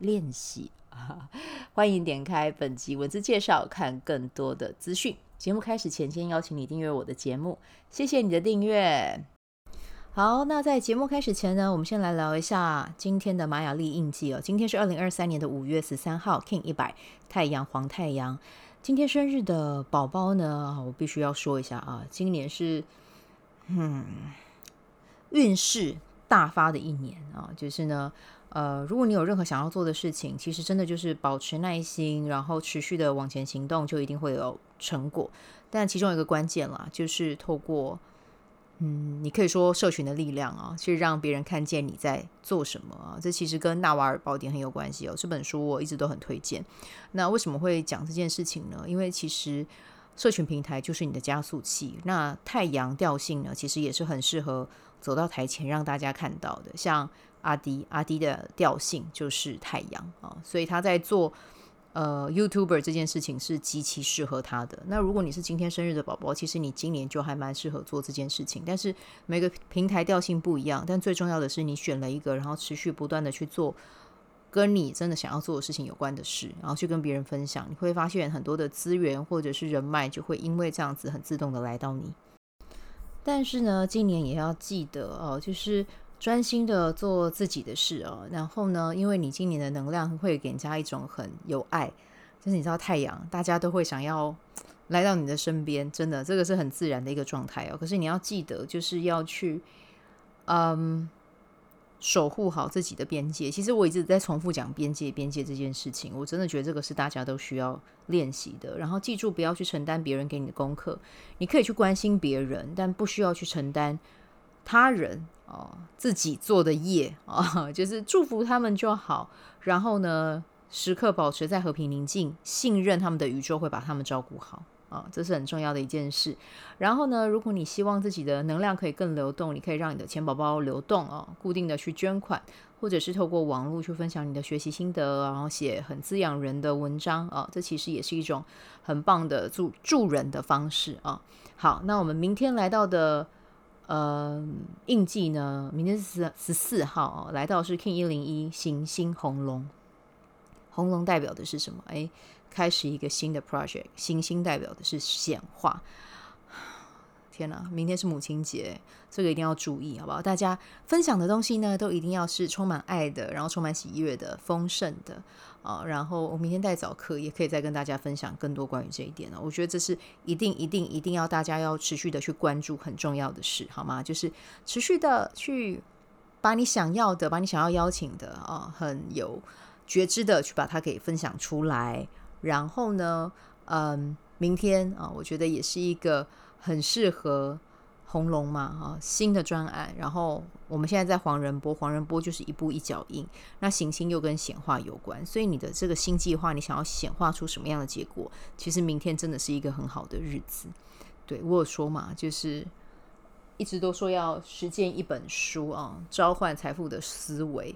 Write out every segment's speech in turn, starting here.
练习啊，欢迎点开本集文字介绍，看更多的资讯。节目开始前，先邀请你订阅我的节目，谢谢你的订阅。好，那在节目开始前呢，我们先来聊一下今天的玛雅历印记哦。今天是二零二三年的五月十三号，King 一百太阳黄太阳。今天生日的宝宝呢，我必须要说一下啊，今年是嗯运势大发的一年啊，就是呢。呃，如果你有任何想要做的事情，其实真的就是保持耐心，然后持续的往前行动，就一定会有成果。但其中有一个关键啦，就是透过，嗯，你可以说社群的力量啊，去让别人看见你在做什么啊。这其实跟《纳瓦尔宝典》很有关系哦。这本书我一直都很推荐。那为什么会讲这件事情呢？因为其实社群平台就是你的加速器。那太阳调性呢，其实也是很适合走到台前让大家看到的，像。阿迪阿迪的调性就是太阳啊，所以他在做呃 YouTuber 这件事情是极其适合他的。那如果你是今天生日的宝宝，其实你今年就还蛮适合做这件事情。但是每个平台调性不一样，但最重要的是你选了一个，然后持续不断的去做跟你真的想要做的事情有关的事，然后去跟别人分享，你会发现很多的资源或者是人脉就会因为这样子很自动的来到你。但是呢，今年也要记得哦，就是。专心的做自己的事哦，然后呢，因为你今年的能量会给人家一种很有爱，就是你知道太阳，大家都会想要来到你的身边，真的，这个是很自然的一个状态哦。可是你要记得，就是要去，嗯，守护好自己的边界。其实我一直在重复讲边界，边界这件事情，我真的觉得这个是大家都需要练习的。然后记住，不要去承担别人给你的功课，你可以去关心别人，但不需要去承担他人。哦，自己做的业啊，就是祝福他们就好。然后呢，时刻保持在和平宁静，信任他们的宇宙会把他们照顾好啊，这是很重要的一件事。然后呢，如果你希望自己的能量可以更流动，你可以让你的钱宝宝流动啊，哦，固定的去捐款，或者是透过网络去分享你的学习心得，然后写很滋养人的文章啊，这其实也是一种很棒的助助人的方式啊，好，那我们明天来到的。呃，印记呢？明天是十十四号哦，来到是 King 一零一行星红龙，红龙代表的是什么？哎，开始一个新的 project，行星代表的是显化。天哪，明天是母亲节，这个一定要注意，好不好？大家分享的东西呢，都一定要是充满爱的，然后充满喜悦的、丰盛的啊、然后我明天带早课，也可以再跟大家分享更多关于这一点呢。我觉得这是一定、一定、一定要大家要持续的去关注很重要的事，好吗？就是持续的去把你想要的、把你想要邀请的啊、很有觉知的去把它给分享出来。然后呢，嗯，明天啊、我觉得也是一个。很适合红龙嘛，哈，新的专案。然后我们现在在黄人波，黄人波就是一步一脚印。那行星又跟显化有关，所以你的这个新计划，你想要显化出什么样的结果？其实明天真的是一个很好的日子。对，我有说嘛，就是一直都说要实践一本书啊，召唤财富的思维。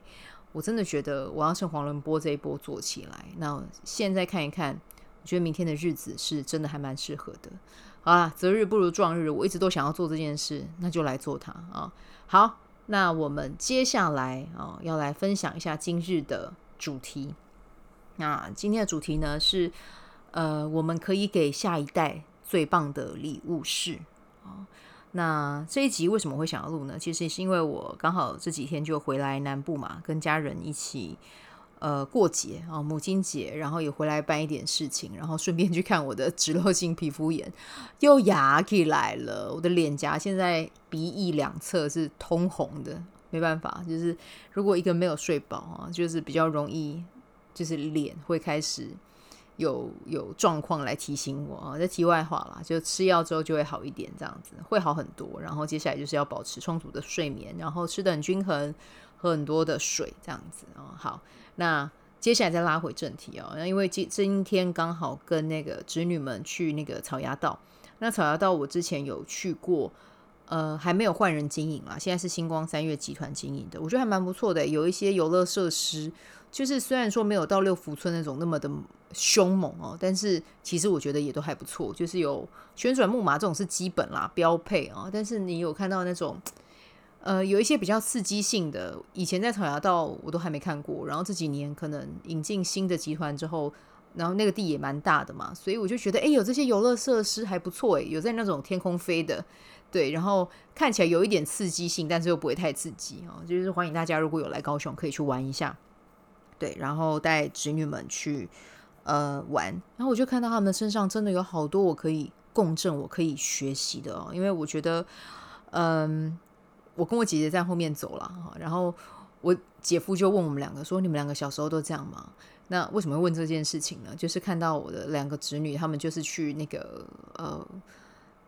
我真的觉得我要趁黄人波这一波做起来。那现在看一看，我觉得明天的日子是真的还蛮适合的。啊，择日不如撞日，我一直都想要做这件事，那就来做它啊！好，那我们接下来啊，要来分享一下今日的主题。那今天的主题呢是，呃，我们可以给下一代最棒的礼物是啊。那这一集为什么会想要录呢？其实也是因为我刚好这几天就回来南部嘛，跟家人一起。呃，过节啊，母亲节，然后也回来办一点事情，然后顺便去看我的脂漏性皮肤炎，又牙起来了。我的脸颊现在鼻翼两侧是通红的，没办法，就是如果一个没有睡饱啊，就是比较容易，就是脸会开始有有状况来提醒我啊。这题外话啦，就吃药之后就会好一点，这样子会好很多。然后接下来就是要保持充足的睡眠，然后吃的很均衡，喝很多的水，这样子啊，好。那接下来再拉回正题哦，那因为今今天刚好跟那个侄女们去那个草衙道，那草衙道我之前有去过，呃，还没有换人经营啦，现在是星光三月集团经营的，我觉得还蛮不错的，有一些游乐设施，就是虽然说没有到六福村那种那么的凶猛哦，但是其实我觉得也都还不错，就是有旋转木马这种是基本啦，标配啊，但是你有看到那种。呃，有一些比较刺激性的，以前在草衙道我都还没看过，然后这几年可能引进新的集团之后，然后那个地也蛮大的嘛，所以我就觉得，哎，有这些游乐设施还不错，哎，有在那种天空飞的，对，然后看起来有一点刺激性，但是又不会太刺激哦，就是欢迎大家如果有来高雄可以去玩一下，对，然后带侄女们去呃玩，然后我就看到他们身上真的有好多我可以共振、我可以学习的哦，因为我觉得，嗯。我跟我姐姐在后面走了，然后我姐夫就问我们两个说：“你们两个小时候都这样吗？”那为什么会问这件事情呢？就是看到我的两个侄女，他们就是去那个呃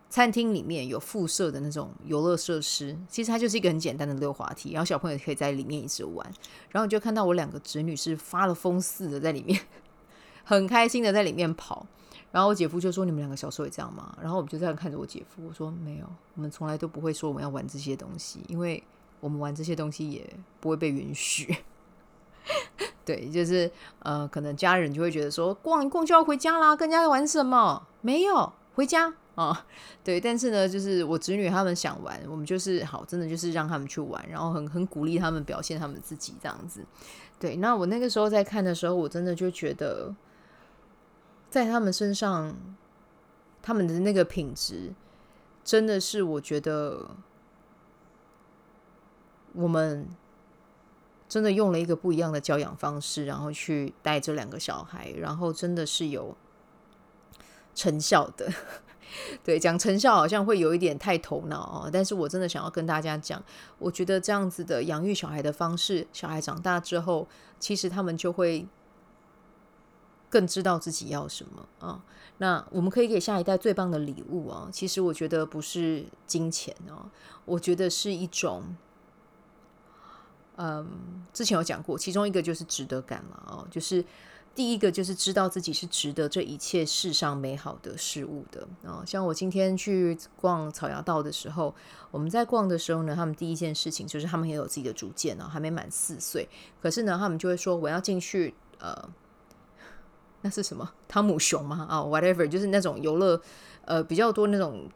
餐厅里面有附设的那种游乐设施，其实它就是一个很简单的溜滑梯，然后小朋友可以在里面一直玩。然后就看到我两个侄女是发了疯似的在里面，很开心的在里面跑。然后我姐夫就说：“你们两个小时候也这样吗？”然后我们就这样看着我姐夫，我说：“没有，我们从来都不会说我们要玩这些东西，因为我们玩这些东西也不会被允许。”对，就是呃，可能家人就会觉得说：“逛一逛就要回家啦，跟家玩什么？没有回家啊、”对，但是呢，就是我侄女他们想玩，我们就是好，真的就是让他们去玩，然后很很鼓励他们表现他们自己这样子。对，那我那个时候在看的时候，我真的就觉得。在他们身上，他们的那个品质，真的是我觉得，我们真的用了一个不一样的教养方式，然后去带这两个小孩，然后真的是有成效的。对，讲成效好像会有一点太头脑哦，但是我真的想要跟大家讲，我觉得这样子的养育小孩的方式，小孩长大之后，其实他们就会。更知道自己要什么啊？那我们可以给下一代最棒的礼物啊！其实我觉得不是金钱哦，我觉得是一种，嗯，之前有讲过，其中一个就是值得感了哦，就是第一个就是知道自己是值得这一切世上美好的事物的啊。像我今天去逛草衙道的时候，我们在逛的时候呢，他们第一件事情就是他们也有自己的主见呢，还没满四岁，可是呢，他们就会说我要进去呃。那是什么？汤姆熊吗？啊、，whatever，就是那种游乐，呃，比较多那种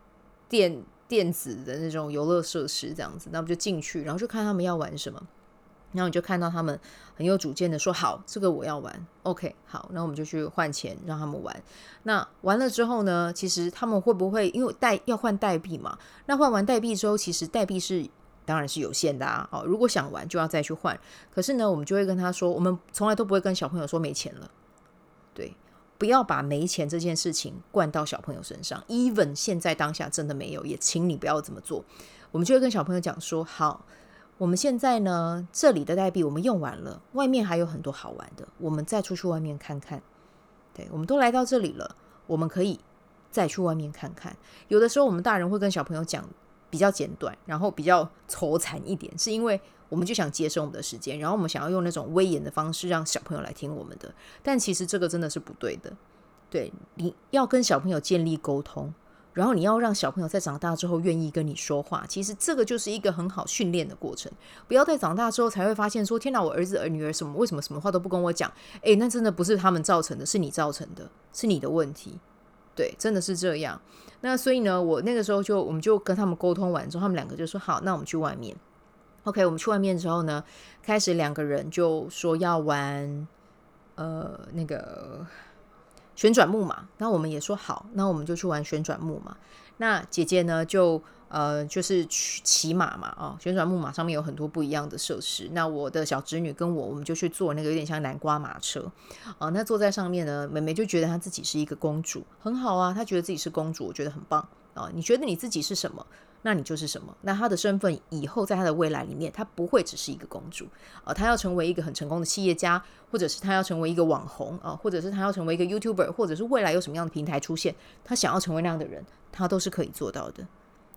电电子的那种游乐设施这样子。那我们就进去，然后就看他们要玩什么。然后你就看到他们很有主见的说：“好，这个我要玩。”OK，好，那我们就去换钱让他们玩。那完了之后呢？其实他们会不会因为代要换代币嘛？那换完代币之后，其实代币是当然是有限的啊。哦，如果想玩就要再去换。可是呢，我们就会跟他说：“我们从来都不会跟小朋友说没钱了。”对，不要把没钱这件事情灌到小朋友身上。Even 现在当下真的没有，也请你不要这么做。我们就会跟小朋友讲说：好，我们现在呢，这里的代币我们用完了，外面还有很多好玩的，我们再出去外面看看。对，我们都来到这里了，我们可以再去外面看看。有的时候我们大人会跟小朋友讲比较简短，然后比较愁残一点，是因为。我们就想节省我们的时间，然后我们想要用那种威严的方式让小朋友来听我们的，但其实这个真的是不对的。对，你要跟小朋友建立沟通，然后你要让小朋友在长大之后愿意跟你说话，其实这个就是一个很好训练的过程。不要在长大之后才会发现说：“天哪，我儿子儿女儿什么为什么什么话都不跟我讲？”诶，那真的不是他们造成的，是你造成的，是你的问题。对，真的是这样。那所以呢，我那个时候就我们就跟他们沟通完之后，他们两个就说：“好，那我们去外面。” OK，我们去外面之后呢，开始两个人就说要玩，呃，那个旋转木马。那我们也说好，那我们就去玩旋转木马。那姐姐呢，就呃，就是去骑马嘛，啊、哦，旋转木马上面有很多不一样的设施。那我的小侄女跟我，我们就去坐那个有点像南瓜马车，啊、哦，那坐在上面呢，妹妹就觉得她自己是一个公主，很好啊，她觉得自己是公主，我觉得很棒啊、哦。你觉得你自己是什么？那你就是什么？那她的身份以后在她的未来里面，她不会只是一个公主啊，她要成为一个很成功的企业家，或者是她要成为一个网红啊，或者是她要成为一个 YouTuber，或者是未来有什么样的平台出现，她想要成为那样的人，她都是可以做到的。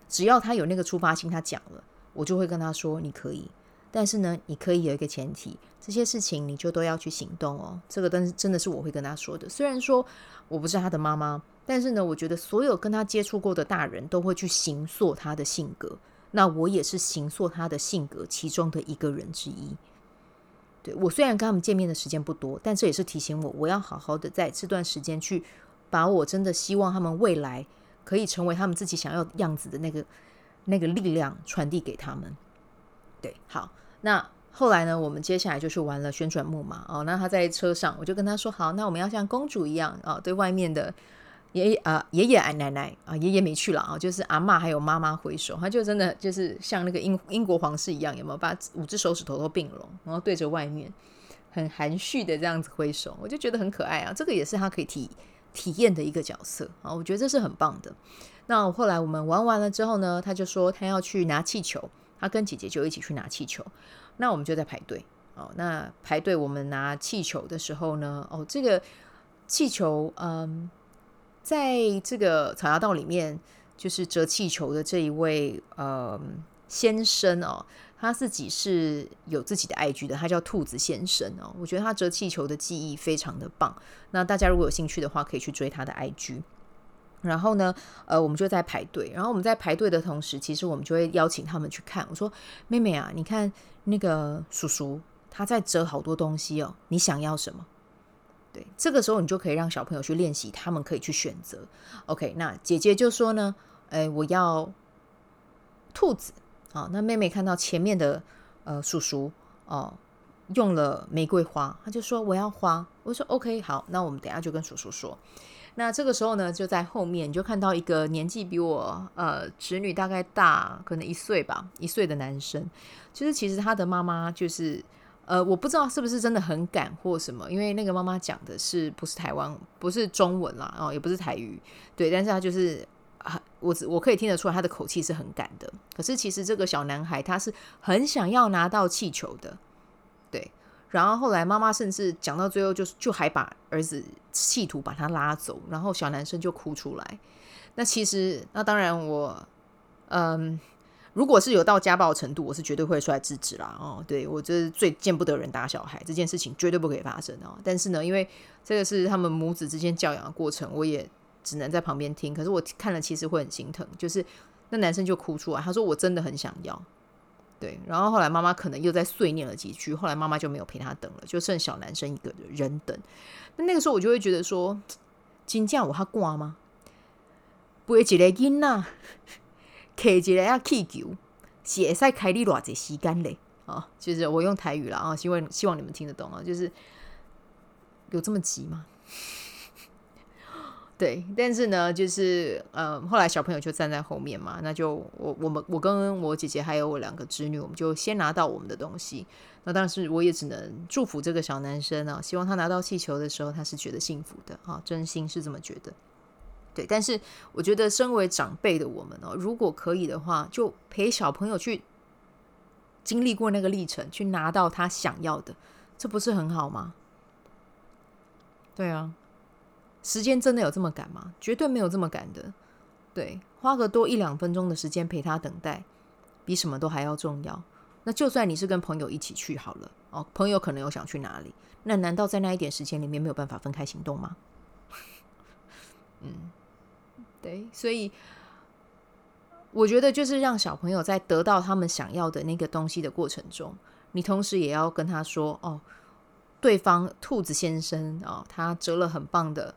只要她有那个出发心，她讲了，我就会跟她说你可以。但是呢，你可以有一个前提，这些事情你就都要去行动哦。这个但是真的是我会跟他说的。虽然说我不是他的妈妈，但是呢，我觉得所有跟他接触过的大人都会去形塑他的性格。那我也是形塑他的性格其中的一个人之一。对，我虽然跟他们见面的时间不多，但这也是提醒我，我要好好的在这段时间去把我真的希望他们未来可以成为他们自己想要样子的那个那个力量传递给他们。对，好，那后来呢，我们接下来就去玩了旋转木马哦。那他在车上，我就跟他说：“好，那我们要像公主一样啊、哦，对外面的。”爷爷啊，爷爷啊、奶奶啊，爷爷没去了啊，就是阿嬷还有妈妈挥手，他就真的就是像那个英英国皇室一样，有没有把五只手指头都并拢，然后对着外面很含蓄的这样子挥手，我就觉得很可爱啊。这个也是他可以体体验的一个角色啊，我觉得这是很棒的。那后来我们玩完了之后呢，他就说他要去拿气球，他跟姐姐就一起去拿气球，那我们就在排队哦。那排队我们拿气球的时候呢，哦，这个气球，嗯。在这个草衙道里面，就是折气球的这一位呃先生哦，他自己是有自己的 IG 的，他叫兔子先生哦。我觉得他折气球的技艺非常的棒。那大家如果有兴趣的话，可以去追他的 IG。然后呢，呃，我们就在排队。然后我们在排队的同时，其实我们就会邀请他们去看。我说：“妹妹啊，你看那个叔叔他在折好多东西哦，你想要什么？”对，这个时候你就可以让小朋友去练习，他们可以去选择。OK，那姐姐就说呢，哎，我要兔子。好，那妹妹看到前面的呃叔叔哦用了玫瑰花，她就说我要花。我说 OK，好，那我们等下就跟叔叔说。那这个时候呢，就在后面你就看到一个年纪比我呃侄女大概大可能一岁吧，一岁的男生，就是其实他的妈妈就是。呃，我不知道是不是真的很赶或什么，因为那个妈妈讲的是不是台湾，不是中文啦，哦，也不是台语，对，但是他就是啊，我我可以听得出来他的口气是很赶的。可是其实这个小男孩他是很想要拿到气球的，然后后来妈妈甚至讲到最后就，就就还把儿子企图把他拉走，然后小男生就哭出来。那其实那当然我嗯。如果是有到家暴程度，我是绝对会出来制止啦。哦，对，我这是最见不得人打小孩这件事情绝对不可以发生哦。但是呢，因为这个是他们母子之间教养的过程，我也只能在旁边听。可是我看了其实会很心疼，就是那男生就哭出来，他说我真的很想要。对，然后后来妈妈可能又在碎念了几句，后来妈妈就没有陪他等了，就剩小男生一个人等。那那个时候我就会觉得说，金价我还挂吗？背一个囡仔。开一个啊气球，是会使开你偌济时间嘞？啊，就是我用台语了啊，希望希望你们听得懂啊，就是有这么急吗？对，但是呢，就是呃，后来小朋友就站在后面嘛，那就我我们我跟我姐姐还有我两个侄女，我们就先拿到我们的东西。那当时我也只能祝福这个小男生啊，希望他拿到气球的时候，他是觉得幸福的啊，真心是这么觉得。对，但是我觉得身为长辈的我们哦，如果可以的话，就陪小朋友去经历过那个历程，去拿到他想要的，这不是很好吗？对啊，时间真的有这么赶吗？绝对没有这么赶的。对，花个多一两分钟的时间陪他等待，比什么都还要重要。那就算你是跟朋友一起去好了哦，朋友可能有想去哪里，那难道在那一点时间里面没有办法分开行动吗？嗯。对，所以我觉得就是让小朋友在得到他们想要的那个东西的过程中，你同时也要跟他说：“哦，对方兔子先生，哦，他折了很棒的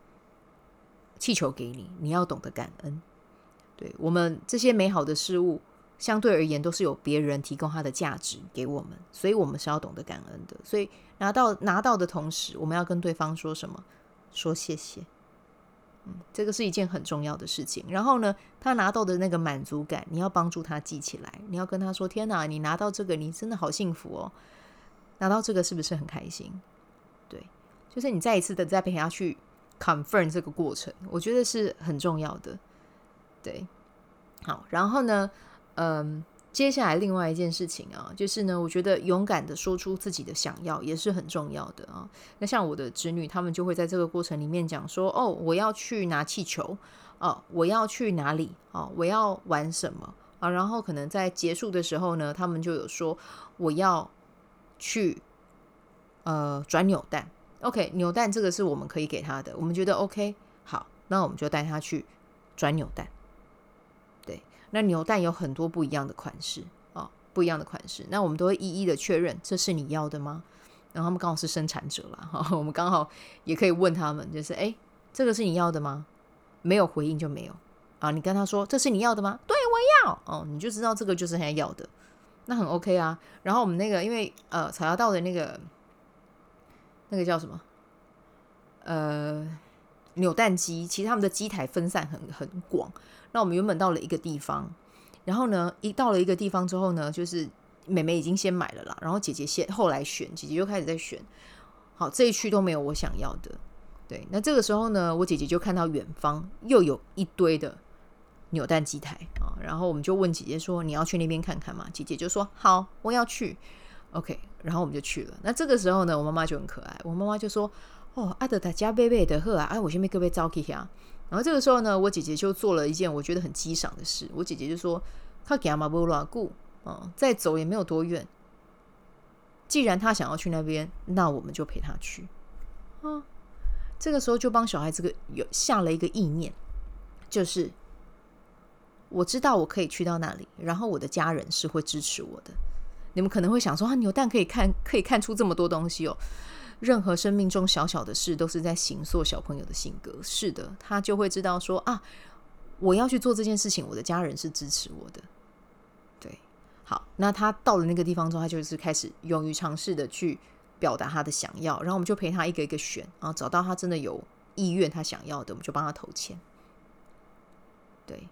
气球给你，你要懂得感恩。对，我们这些美好的事物，相对而言都是有别人提供他的价值给我们，所以我们是要懂得感恩的。所以拿到拿到的同时，我们要跟对方说什么？说谢谢。”嗯这个是一件很重要的事情。然后呢，他拿到的那个满足感，你要帮助他记起来。你要跟他说：“天哪，你拿到这个，你真的好幸福哦！拿到这个是不是很开心？”对，就是你再一次的再陪他去 confirm 这个过程，我觉得是很重要的。对，好，然后呢，嗯。接下来另外一件事情啊，就是呢，我觉得勇敢的说出自己的想要也是很重要的啊。那像我的侄女，他们就会在这个过程里面讲说：“哦，我要去拿气球，哦，我要去哪里？哦，我要玩什么？啊，然后可能在结束的时候呢，他们就有说我要去呃转扭蛋，OK，扭蛋这个是我们可以给他的，我们觉得 OK，好，那我们就带他去转扭蛋。对，那扭蛋有很多不一样的款式啊、哦，不一样的款式，那我们都会一一的确认，这是你要的吗？然后他们刚好是生产者啦，哈、我们刚好也可以问他们，就是哎，这个是你要的吗？没有回应就没有啊，你跟他说这是你要的吗？对，我要哦，你就知道这个就是他要的，那很 OK 啊。然后我们那个因为呃草药道的那个那个叫什么呃扭蛋机，其实他们的机台分散很很广。那我们原本到了一个地方，然后呢，一到了一个地方之后呢，就是妹妹已经先买了啦，然后姐姐先后来选，姐姐就开始在选。好，这一区都没有我想要的。对，那这个时候呢，我姐姐就看到远方又有一堆的扭蛋机台啊，然后我们就问姐姐说：“你要去那边看看吗？”姐姐就说：“好，我要去。” OK，然后我们就去了。那这个时候呢，我妈妈就很可爱，我妈妈就说：“哦，阿德达加贝贝的贺啊，哎，我先被各位招去啊。”然后这个时候呢，我姐姐就做了一件我觉得很激赏的事。我姐姐就说：“他给阿妈不拉顾啊，再走也没有多远。既然他想要去那边，那我们就陪他去啊。”这个时候就帮小孩这个有下了一个意念，就是我知道我可以去到那里，然后我的家人是会支持我的。你们可能会想说，啊，扭蛋可以看，可以看出这么多东西哦。任何生命中小小的事都是在形塑小朋友的性格。是的，他就会知道说啊，我要去做这件事情，我的家人是支持我的。对，好，那他到了那个地方之后，他就是开始勇于尝试的去表达他的想要，然后我们就陪他一个一个选，然后找到他真的有意愿他想要的，我们就帮他投钱。对，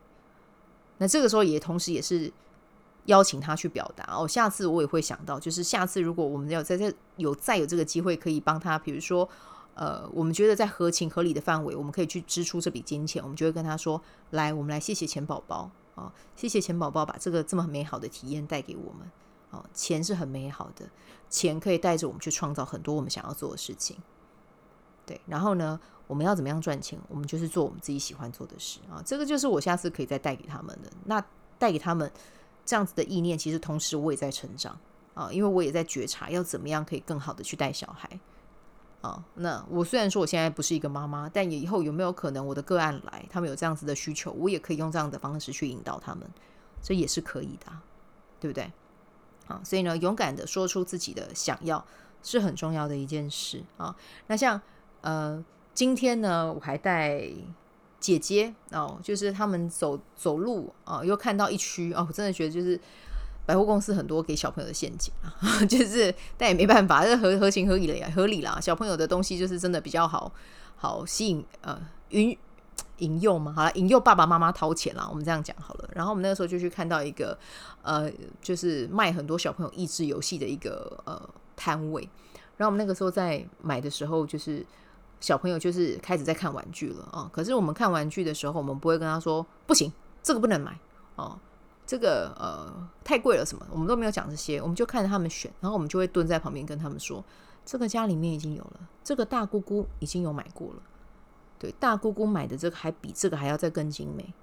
那这个时候也同时也是。邀请他去表达哦，下次我也会想到，就是下次如果我们要在这有再有这个机会，可以帮他，比如说，呃，我们觉得在合情合理的范围，我们可以去支出这笔金钱，我们就会跟他说，来，我们来谢谢钱宝宝啊，谢谢钱宝宝把这个这么美好的体验带给我们啊，钱是很美好的，钱可以带着我们去创造很多我们想要做的事情，对，然后呢，我们要怎么样赚钱？我们就是做我们自己喜欢做的事啊，这个就是我下次可以再带给他们的，那带给他们。这样子的意念，其实同时我也在成长啊，因为我也在觉察要怎么样可以更好的去带小孩啊。那我虽然说我现在不是一个妈妈，但以后有没有可能我的个案来，他们有这样子的需求，我也可以用这样的方式去引导他们，这也是可以的，对不对？啊，所以呢，勇敢的说出自己的想要是很重要的一件事啊。那像呃，今天呢，我还带。姐姐哦，就是他们走走路啊，又看到一区哦，我真的觉得就是百货公司很多给小朋友的陷阱啊，就是但也没办法，这合合情合理的呀，合理啦。小朋友的东西就是真的比较好好吸引呃引引诱嘛，好了，引诱爸爸妈妈掏钱啦，我们这样讲好了。然后我们那个时候就去看到一个呃，就是卖很多小朋友益智游戏的一个呃摊位，然后我们那个时候在买的时候就是。小朋友就是开始在看玩具了啊！可是我们看玩具的时候，我们不会跟他说不行，这个不能买哦，这个呃太贵了什么，我们都没有讲这些，我们就看着他们选，然后我们就会蹲在旁边跟他们说，这个家里面已经有了，这个大姑姑已经有买过了，对，大姑姑买的这个还比这个还要再更精美，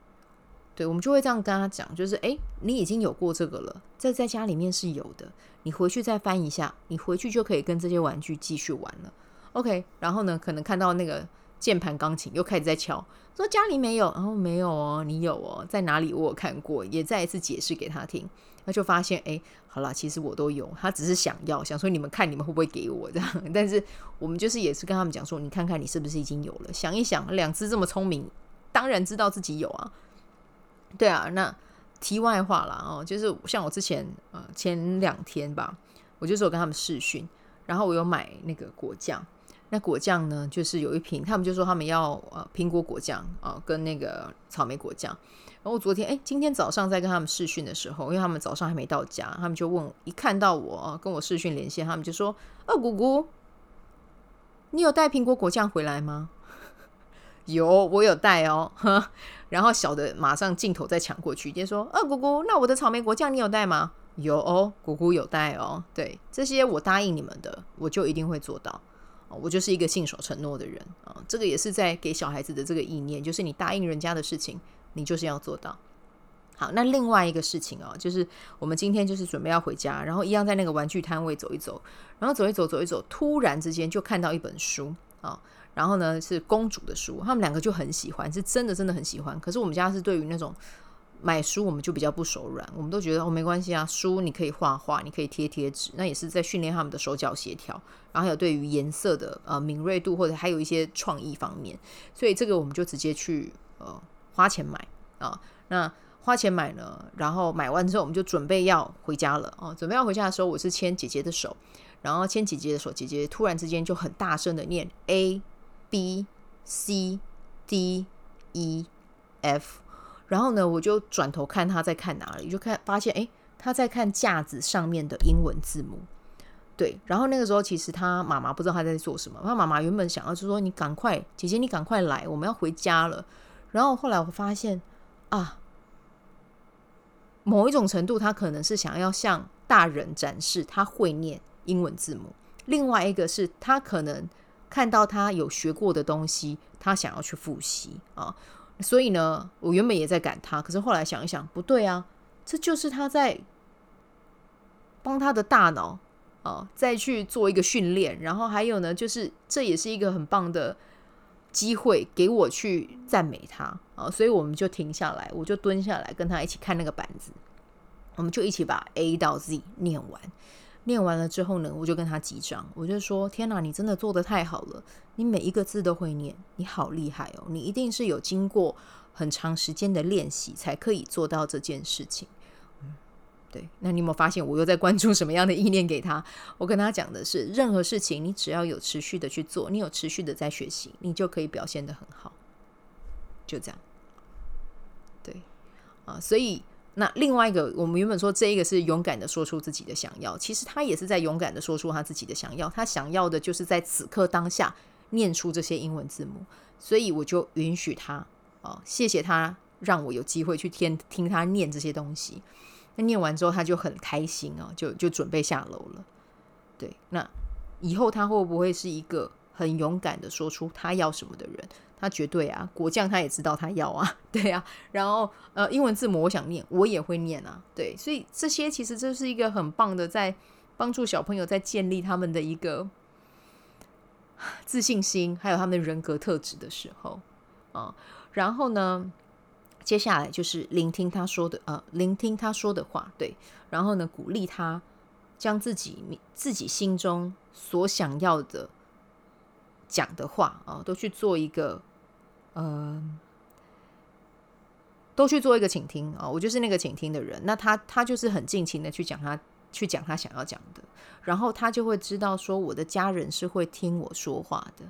对，我们就会这样跟他讲，就是诶，你已经有过这个了，这在家里面是有的，你回去再翻一下，你回去就可以跟这些玩具继续玩了。OK，然后呢，可能看到那个键盘钢琴又开始在敲，说家里没有，然后没有哦，你有哦，在哪里？我有看过，也再一次解释给他听，他就发现，哎，好啦，其实我都有，他只是想要，想说你们看你们会不会给我这样，但是我们就是也是跟他们讲说，你看看你是不是已经有了，想一想，两只这么聪明，当然知道自己有啊，对啊，那题外话啦，哦，就是像我之前呃前两天吧，我就是有跟他们视讯，然后我有买那个果酱。那果酱呢，就是有一瓶，他们就说他们要呃苹果果酱啊、呃，跟那个草莓果酱。然后昨天哎，今天早上在跟他们视讯的时候，因为他们早上还没到家，他们就问，一看到我跟我视讯连线，他们就说：“二姑姑，你有带苹果果酱回来吗？” 有，我有带哦。呵，然后小的马上镜头再抢过去，就说：“二姑姑，那我的草莓果酱你有带吗？”有哦，姑姑有带哦。对，这些我答应你们的，我就一定会做到。我就是一个信守承诺的人啊，这个也是在给小孩子的这个意念，就是你答应人家的事情，你就是要做到。好，那另外一个事情哦，就是我们今天就是准备要回家，然后一样在那个玩具摊位走一走，然后走一走走一走，突然之间就看到一本书啊、然后呢是公主的书，他们两个就很喜欢，是真的真的很喜欢。可是我们家是对于那种买书我们就比较不手软，我们都觉得哦没关系啊，书你可以画画，你可以贴贴纸，那也是在训练他们的手脚协调，然后还有对于颜色的呃敏锐度或者还有一些创意方面，所以这个我们就直接去呃花钱买啊、那。花钱买了，然后买完之后，我们就准备要回家了哦。准备要回家的时候，我是牵姐姐的手，然后牵姐姐的手，姐姐突然之间就很大声的念 A B C D E F，然后呢，我就转头看他在看哪里，就看发现诶，他在看架子上面的英文字母。对，然后那个时候其实他妈妈不知道他在做什么，他妈妈原本想要就说你赶快，姐姐你赶快来，我们要回家了。然后后来我发现啊。某一种程度，他可能是想要向大人展示他会念英文字母；另外一个是他可能看到他有学过的东西，他想要去复习啊。所以呢，我原本也在赶他，可是后来想一想，不对啊，这就是他在帮他的大脑啊再去做一个训练。然后还有呢，就是这也是一个很棒的机会给我去赞美他啊，所以我们就停下来，我就蹲下来跟他一起看那个板子，我们就一起把 A 到 Z 念完。念完了之后呢，我就跟他击掌，我就说：“天哪，你真的做得太好了！你每一个字都会念，你好厉害哦！你一定是有经过很长时间的练习才可以做到这件事情。”对，那你有没有发现我又在关注什么样的意念给他？我跟他讲的是，任何事情你只要有持续的去做，你有持续的在学习，你就可以表现得很好。就这样。对，啊，所以那另外一个，我们原本说这一个是勇敢的说出自己的想要，其实他也是在勇敢的说出他自己的想要，他想要的就是在此刻当下念出这些英文字母，所以我就允许他，啊，谢谢他让我有机会去听听他念这些东西。那念完之后，他就很开心哦，就就准备下楼了。对，那以后他会不会是一个很勇敢的说出他要什么的人？他绝对啊，果酱他也知道他要啊，对啊。然后呃，英文字母我想念，我也会念啊，对。所以这些其实这是一个很棒的，在帮助小朋友在建立他们的一个自信心，还有他们的人格特质的时候啊。然后呢，接下来就是聆听他说的，呃，聆听他说的话，对，然后呢，鼓励他将自己自己心中所想要的讲的话啊、都去做一个，呃，都去做一个倾听啊、我就是那个倾听的人，那他他就是很尽情的去讲他去讲他想要讲的，然后他就会知道说，我的家人是会听我说话的。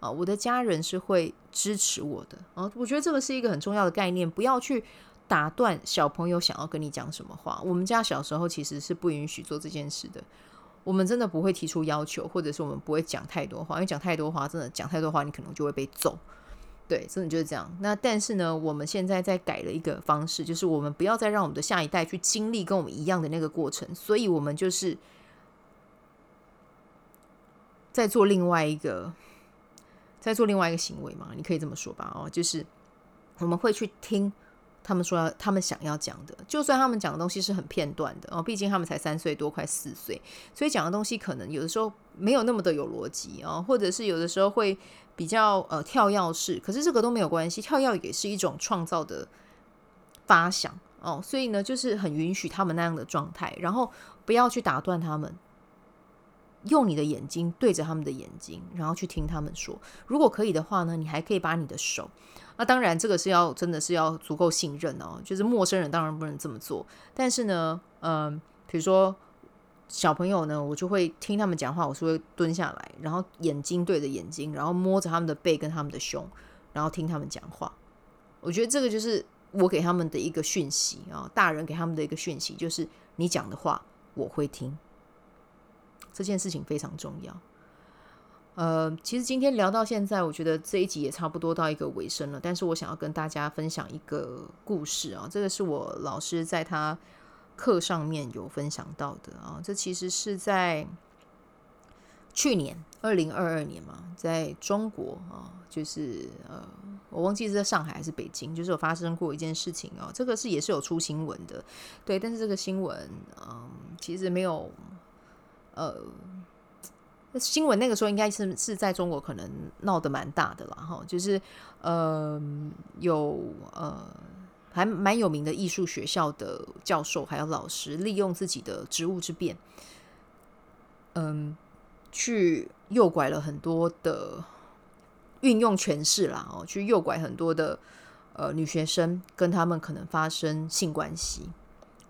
啊，我的家人是会支持我的啊！我觉得这个是一个很重要的概念，不要去打断小朋友想要跟你讲什么话。我们家小时候其实是不允许做这件事的，我们真的不会提出要求，或者是我们不会讲太多话，因为讲太多话，真的讲太多话，你可能就会被揍。对，真的就是这样。那但是呢，我们现在在改了一个方式，就是我们不要再让我们的下一代去经历跟我们一样的那个过程，所以我们就是在做另外一个。在做另外一个行为嘛，你可以这么说吧，哦，就是我们会去听他们说要他们想要讲的，就算他们讲的东西是很片段的哦，毕竟他们才三岁多，快四岁，所以讲的东西可能有的时候没有那么的有逻辑啊，或者是有的时候会比较呃跳跃式，可是这个都没有关系，跳跃也是一种创造的发想哦，所以呢，就是很允许他们那样的状态，然后不要去打断他们。用你的眼睛对着他们的眼睛，然后去听他们说。如果可以的话呢，你还可以把你的手，那当然这个是要真的是要足够信任哦。就是陌生人当然不能这么做，但是呢，嗯、比如说小朋友呢，我就会听他们讲话，我是会蹲下来，然后眼睛对着眼睛，然后摸着他们的背跟他们的胸，然后听他们讲话。我觉得这个就是我给他们的一个讯息啊，大人给他们的一个讯息，就是你讲的话我会听。这件事情非常重要。呃，其实今天聊到现在，我觉得这一集也差不多到一个尾声了。但是我想要跟大家分享一个故事啊，这个是我老师在他课上面有分享到的啊。这其实是在去年二零二二年嘛，在中国啊，就是呃，我忘记是在上海还是北京，就是有发生过一件事情哦。这个是也是有出新闻的，对，但是这个新闻嗯，其实没有呃，新闻那个时候应该是是在中国可能闹得蛮大的了哈，就是呃有呃还蛮有名的艺术学校的教授还有老师，利用自己的职务之便，嗯。去诱拐了很多的运用权势啦，哦，去诱拐很多的呃女学生，跟他们可能发生性关系。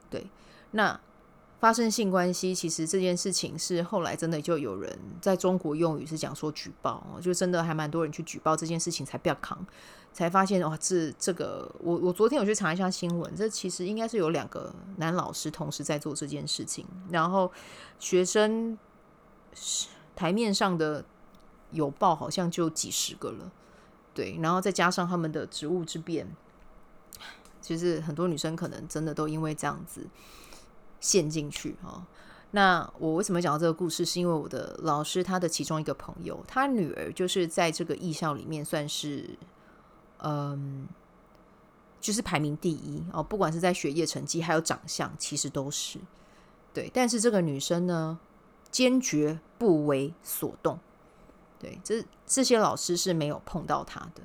对，那发生性关系，其实这件事情是后来真的就有人在中国用语是讲说举报，就真的还蛮多人去举报这件事情才不要扛，才发现哇，这这个我我昨天有去查一下新闻，这其实应该是有两个男老师同时在做这件事情，然后学生。台面上的有报好像就几十个了，对，然后再加上他们的职务之便，其实很多女生可能真的都因为这样子陷进去啊。那我为什么讲到这个故事？是因为我的老师他的其中一个朋友，他女儿就是在这个艺校里面算是，嗯，就是排名第一哦，不管是在学业成绩还有长相，其实都是对。但是这个女生呢，坚决不为所动，对，这这些老师是没有碰到她的，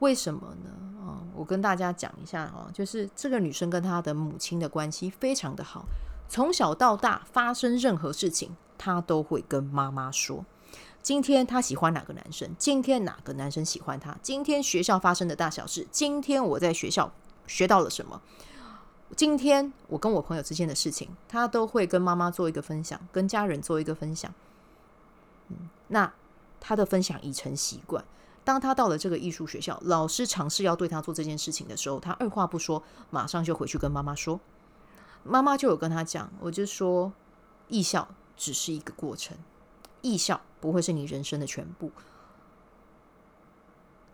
为什么呢？啊，我跟大家讲一下啊，就是这个女生跟她的母亲的关系非常的好，从小到大发生任何事情，她都会跟妈妈说。今天她喜欢哪个男生？今天哪个男生喜欢她？今天学校发生的大小事？今天我在学校学到了什么？今天我跟我朋友之间的事情，她都会跟妈妈做一个分享，跟家人做一个分享。嗯，那她的分享已成习惯。当他到了这个艺术学校，老师尝试要对他做这件事情的时候，他二话不说，马上就回去跟妈妈说。妈妈就有跟他讲，我就说，艺校只是一个过程，艺校不会是你人生的全部。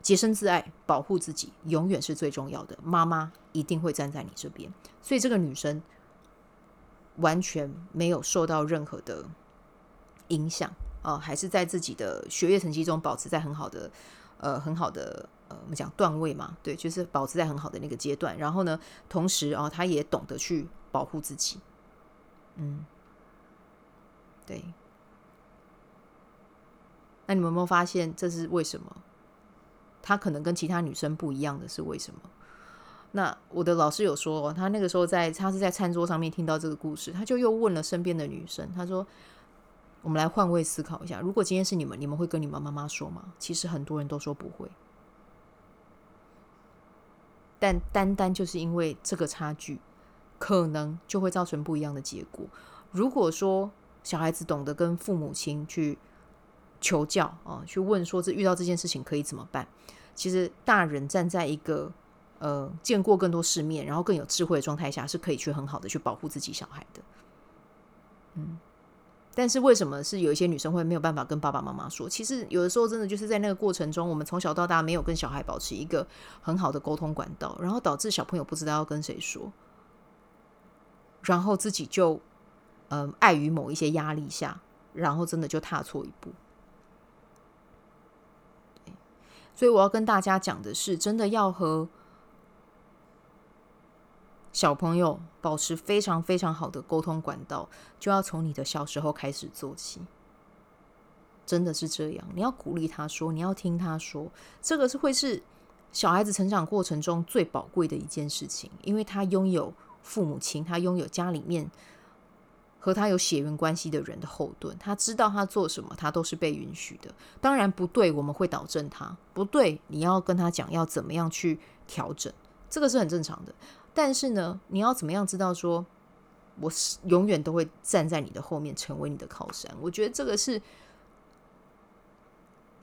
洁身自爱，保护自己，永远是最重要的。妈妈一定会站在你这边，所以这个女生完全没有受到任何的影响啊、还是在自己的学业成绩中保持在很好的呃很好的呃我们讲段位嘛，对，就是保持在很好的那个阶段。然后呢，同时啊、呃，她也懂得去保护自己。嗯，对。那你们有没有发现这是为什么？她可能跟其他女生不一样的是为什么？那我的老师有说，他那个时候在他是在餐桌上面听到这个故事，他就又问了身边的女生，他说：“我们来换位思考一下，如果今天是你们，你们会跟你们妈妈说吗？”其实很多人都说不会，但单单就是因为这个差距，可能就会造成不一样的结果。如果说小孩子懂得跟父母亲去求教啊，去问说这遇到这件事情可以怎么办？其实大人站在一个呃见过更多世面，然后更有智慧的状态下，是可以去很好的去保护自己小孩的。嗯，但是为什么是有一些女生会没有办法跟爸爸妈妈说？其实有的时候真的就是在那个过程中，我们从小到大没有跟小孩保持一个很好的沟通管道，然后导致小朋友不知道要跟谁说，然后自己就嗯碍于某一些压力下，然后真的就踏错一步。所以我要跟大家讲的是，真的要和小朋友保持非常非常好的沟通管道，就要从你的小时候开始做起。真的是这样，你要鼓励他说，你要听他说，这个是会是小孩子成长过程中最宝贵的一件事情，因为他拥有父母亲，他拥有家里面。和他有血缘关系的人的后盾，他知道他做什么，他都是被允许的。当然不对，我们会导正他；不对，你要跟他讲要怎么样去调整，这个是很正常的。但是呢，你要怎么样知道说，我是永远都会站在你的后面，成为你的靠山？我觉得这个是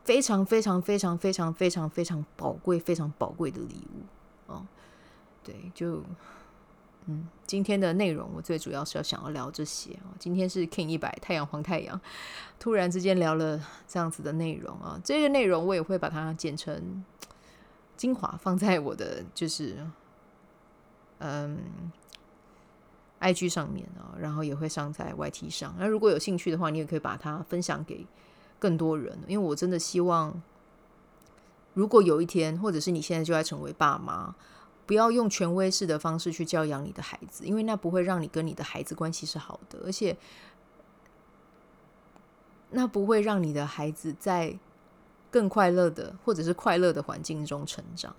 非常非常非常非常非常非常宝贵、非常宝贵的礼物哦。对，就。嗯，今天的内容我最主要是要想要聊这些啊。今天是 King 一百太阳黄太阳，突然之间聊了这样子的内容啊。这个内容我也会把它剪成精华，放在我的就是嗯 IG 上面啊，然后也会上在 YT 上。那如果有兴趣的话，你也可以把它分享给更多人，因为我真的希望，如果有一天，或者是你现在就要成为爸妈，不要用权威式的方式去教养你的孩子，因为那不会让你跟你的孩子关系是好的，而且那不会让你的孩子在更快乐的或者是快乐的环境中成长。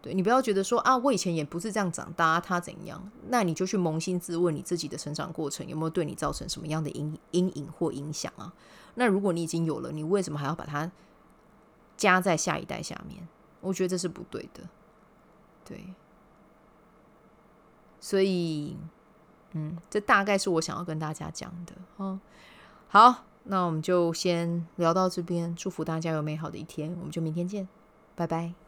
对，你不要觉得说啊，我以前也不是这样长大，他怎样？那你就去扪心自问，你自己的成长过程有没有对你造成什么样的阴阴影或影响啊？那如果你已经有了，你为什么还要把它加在下一代下面？我觉得这是不对的。对，所以，嗯，这大概是我想要跟大家讲的。嗯，好，那我们就先聊到这边，祝福大家有美好的一天，我们就明天见，拜拜。